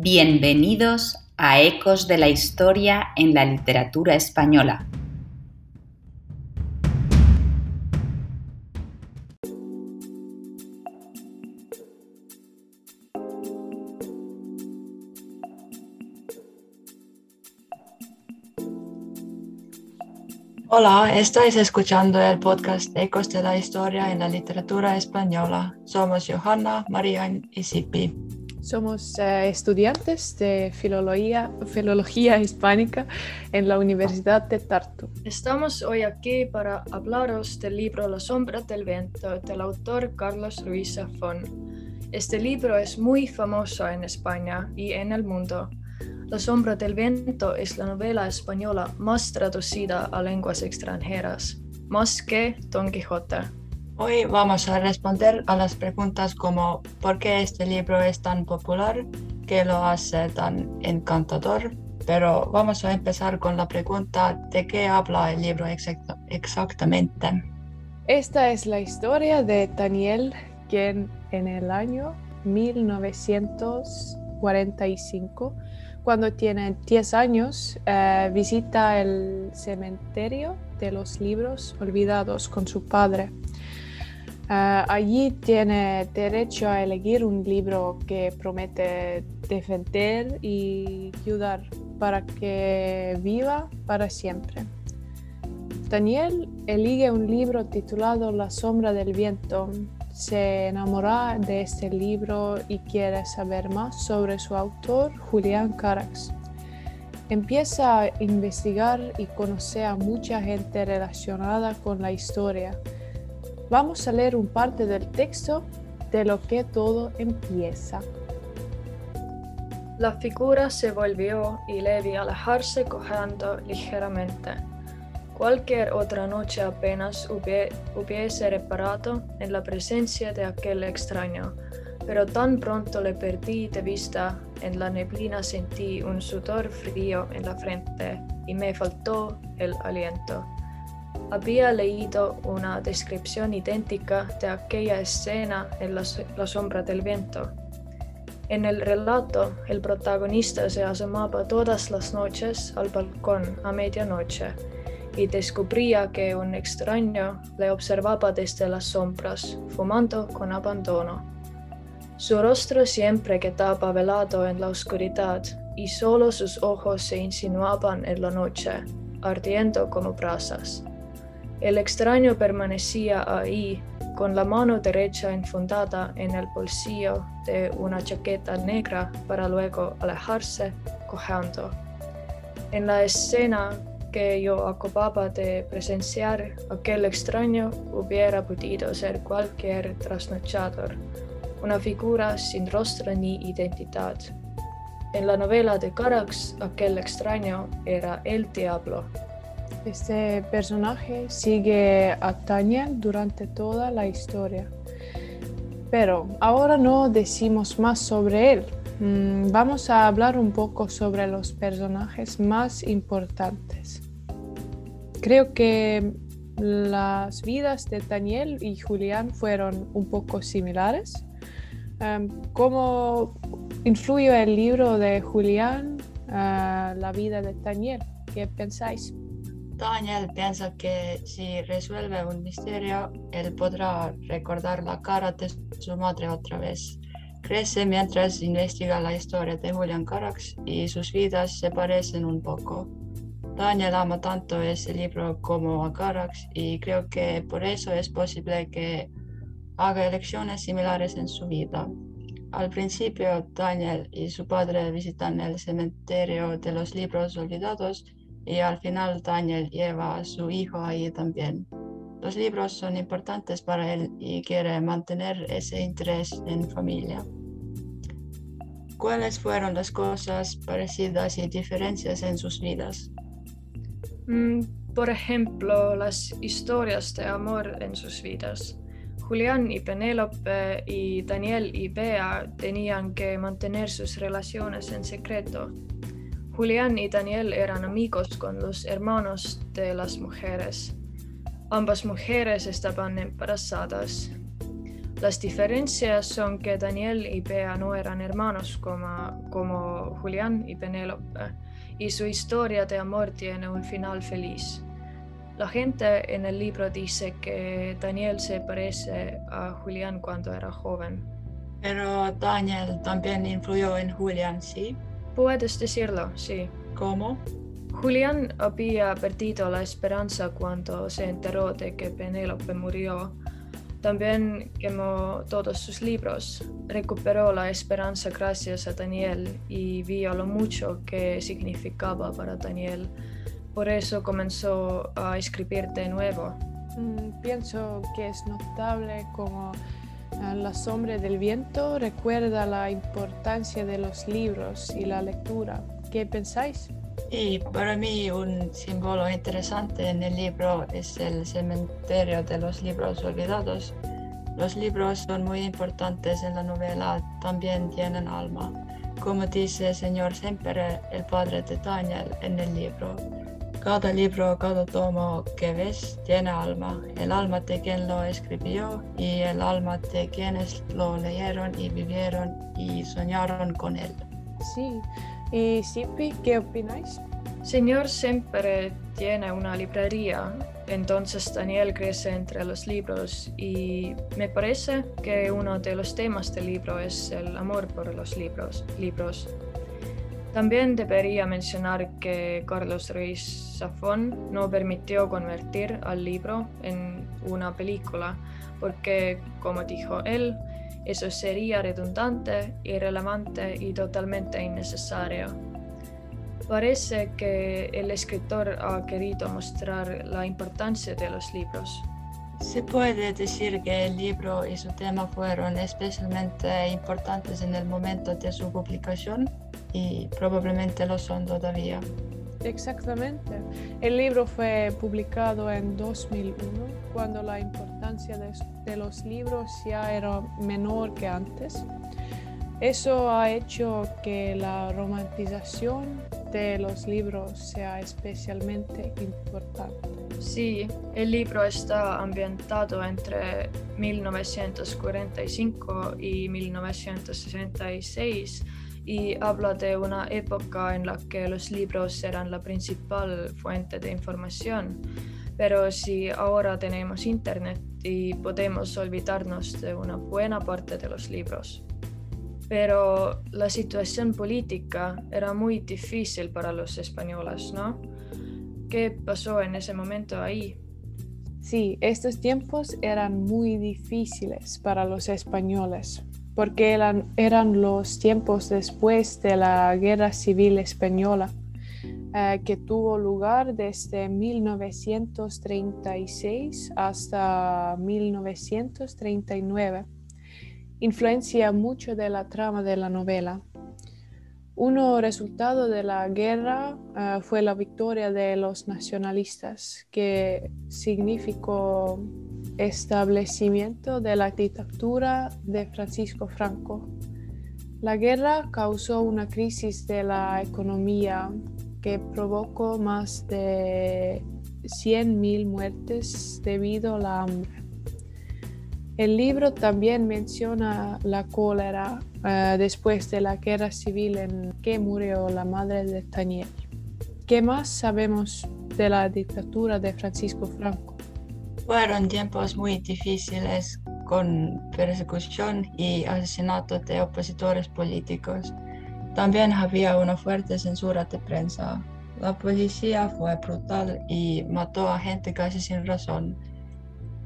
Bienvenidos a Ecos de la Historia en la Literatura Española. Hola, estáis escuchando el podcast Ecos de la Historia en la Literatura Española. Somos Johanna, María y Sipi. Somos eh, estudiantes de filología, filología hispánica en la Universidad de Tartu. Estamos hoy aquí para hablaros del libro La sombra del viento del autor Carlos Ruiz Zafón. Este libro es muy famoso en España y en el mundo. La sombra del viento es la novela española más traducida a lenguas extranjeras, más que Don Quijote. Hoy vamos a responder a las preguntas como ¿por qué este libro es tan popular? ¿Qué lo hace tan encantador? Pero vamos a empezar con la pregunta ¿de qué habla el libro exactamente? Esta es la historia de Daniel, quien en el año 1945, cuando tiene 10 años, eh, visita el cementerio de los libros olvidados con su padre. Ah, allí tiene derecho a elegir un libro que promete defender y ayudar para que viva para siempre. Daniel elige un libro titulado La sombra del viento. Se enamora de este libro y quiere saber más sobre su autor, Julián Carax. Empieza a investigar y conocer a mucha gente relacionada con la historia Vamos a leer un parte del texto de lo que todo empieza. La figura se volvió y le vi alejarse cojeando ligeramente. Cualquier otra noche apenas hubiese reparado en la presencia de aquel extraño, pero tan pronto le perdí de vista, en la neblina sentí un sudor frío en la frente y me faltó el aliento. Había leído una descripción idéntica de aquella escena en la, sombra del viento. En el relato, el protagonista se asomaba todas las noches al balcón a medianoche y descubría que un extraño le observaba desde las sombras, fumando con abandono. Su rostro siempre quedaba velado en la oscuridad y solo sus ojos se insinuaban en la noche, ardiendo como brasas. El extraño permanecía ahí, con la mano derecha enfundada en el bolsillo de una chaqueta negra para luego alejarse cojeando. En la escena que yo acababa de presenciar, aquel extraño hubiera podido ser cualquier trasnochador, una figura sin rostro ni identidad. En la novela de Carax, aquel extraño era el diablo. Este personaje sigue a Daniel durante toda la historia. Pero ahora no decimos más sobre él. Mm, vamos a hablar un poco sobre los personajes más importantes. Creo que las vidas de Daniel y Julián fueron un poco similares. Em, ¿Cómo influyó el libro de Julián a la vida de Daniel? ¿Qué pensáis? Daniel piensa que si resuelve un misterio, él podrá recordar la cara de su madre otra vez. Crece mientras investiga la historia de Julian Carax y sus vidas se parecen un poco. Daniel ama tanto ese libro como a Carax y creo que por eso es posible que haga elecciones similares en su vida. Al principio, Daniel y su padre visitan el cementerio de los libros olvidados y al final Daniel lleva a su hijo ahí también. Los libros son importantes para él y quiere mantener ese interés en familia. ¿Cuáles fueron las cosas parecidas y diferencias en sus vidas? Mm, por ejemplo, las historias de amor en sus vidas. Julián y Penélope y Daniel y Bea tenían que mantener sus relaciones en secreto Julián y Daniel eran amigos con los hermanos de las mujeres. Ambas mujeres estaban embarazadas. Las diferencias son que Daniel y Bea no eran hermanos como, como Julián y Penélope, y su historia de amor tiene un final feliz. La gente en el libro dice que Daniel se parece a Julián cuando era joven. Pero Daniel también influyó en Julián, ¿sí? Puedes decirlo, sí. ¿Cómo? Julián había perdido la esperanza cuando se enteró de que Penélope murió. También quemó todos sus libros, recuperó la esperanza gracias a Daniel y vio lo mucho que significaba para Daniel. Por eso comenzó a escribir de nuevo. Mm, pienso que es notable como La sombra del viento recuerda la importancia de los libros y la lectura. ¿Qué pensáis? Y para mí un símbolo interesante en el libro es el cementerio de los libros olvidados. Los libros son muy importantes en la novela, también tienen alma, como dice el señor Semper, el padre de Daniel, en el libro. Cada libro, cada tomo que ves tiene alma, el alma de quien lo escribió y el alma de quienes lo leyeron y vivieron y soñaron con él. Sí, ¿Y Sipi, qué opináis? Señor siempre tiene una librería, entonces Daniel crece entre los libros y me parece que uno de los temas del libro es el amor por los libros. libros. También debería mencionar que Carlos Ruiz Zafón no permitió convertir al libro en una película porque, como dijo él, eso sería redundante, irrelevante y totalmente innecesario. Parece que el escritor ha querido mostrar la importancia de los libros. Se puede decir que el libro y su tema fueron especialmente importantes en el momento de su publicación y probablemente lo son todavía. Exactamente. El libro fue publicado en 2001, cuando la importancia de, los libros ya era menor que antes. Eso ha hecho que la romantización de los libros sea especialmente importante. Sí, el libro está ambientado entre 1945 y 1966 y habla de una época en la que los libros eran la principal fuente de información. Pero si ahora tenemos Internet y podemos olvidarnos de una buena parte de los libros. Pero la situación política era muy difícil para los españoles, ¿no? ¿Qué pasó en ese momento ahí? Sí, estos tiempos eran muy difíciles para los españoles porque eran, eran los tiempos después de la Guerra Civil Española, eh, que tuvo lugar desde 1936 hasta 1939. Influencia mucho de la trama de la novela. Uno resultado de la guerra eh, fue la victoria de los nacionalistas, que significó establecimiento de la dictadura de Francisco Franco. La guerra causó una crisis de la economía que provocó más de 100.000 muertes debido a la hambre. El libro también menciona la cólera eh, después de la guerra civil en que murió la madre de Daniel. ¿Qué más sabemos de la dictadura de Francisco Franco? Fueron tiempos muy difíciles con persecución y asesinato de opositores políticos. También había una fuerte censura de prensa. La policía fue brutal y mató a gente casi sin razón.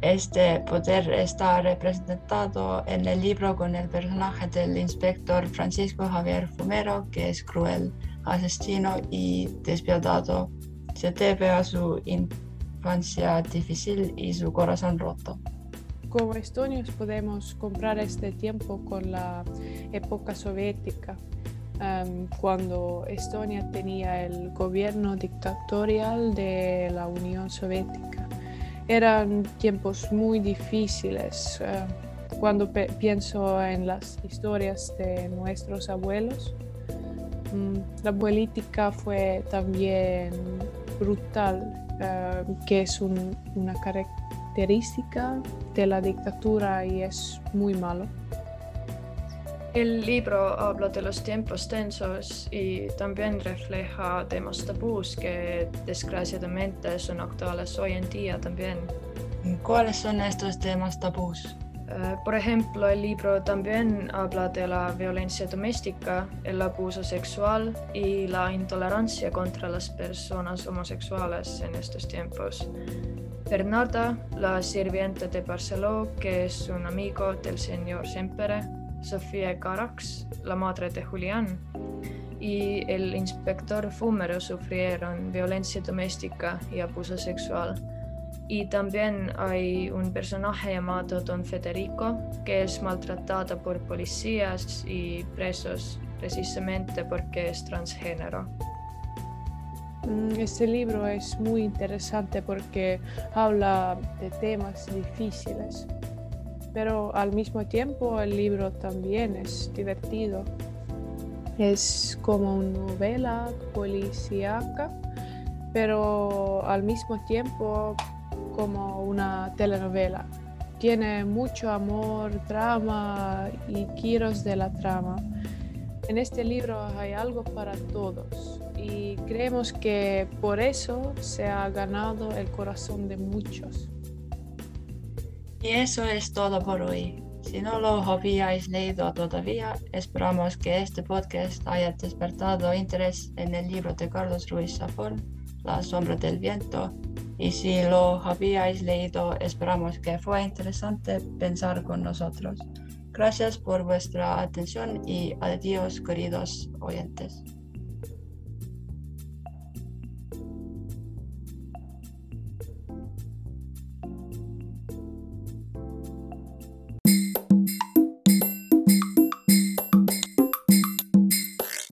Este poder está representado en el libro con el personaje del inspector Francisco Javier Fumero, que es cruel, asesino y despiadado. Se debe a su infancia difícil y su corazón roto. Como estonios podemos comprar este tiempo con la época soviética, em, cuando Estonia tenía el gobierno dictatorial de la Unión Soviética. Eran tiempos muy difíciles. Em, cuando pienso en las historias de nuestros abuelos, mm, la política fue también brutal eh, que es una característica de la dictadura y es muy malo. El libro habla de los tiempos tensos y también refleja temas tabús que desgraciadamente son actuales hoy en día también. ¿Cuáles son estos temas tabús? Eh, por ejemplo, el libro también habla de la violencia doméstica, el abuso sexual y la intolerancia contra las personas homosexuales en estos tiempos. Bernarda, la sirvienta de Barceló, que es un amigo del señor Sempere, Sofía Carax, la madre de Julián, y el inspector Fumero sufrieron violencia doméstica y abuso sexual. Y también hay un personaje llamado Don Federico que es maltratado por policías y presos precisamente porque es transgénero. Mm, este libro es muy interesante porque habla de temas difíciles, pero al mismo tiempo el libro también es divertido. Es como una novela policíaca, pero al mismo tiempo como una telenovela. Tiene mucho amor, drama y giros de la trama. En este libro hay algo para todos y creemos que por eso se ha ganado el corazón de muchos. Y eso es todo por hoy. Si no lo habíais leído todavía, esperamos que este podcast haya despertado interés en el libro de Carlos Ruiz Zafón, La sombra del viento, y si lo habíais leído, esperamos que fue interesante pensar con nosotros. Gracias por vuestra atención y adiós, queridos oyentes.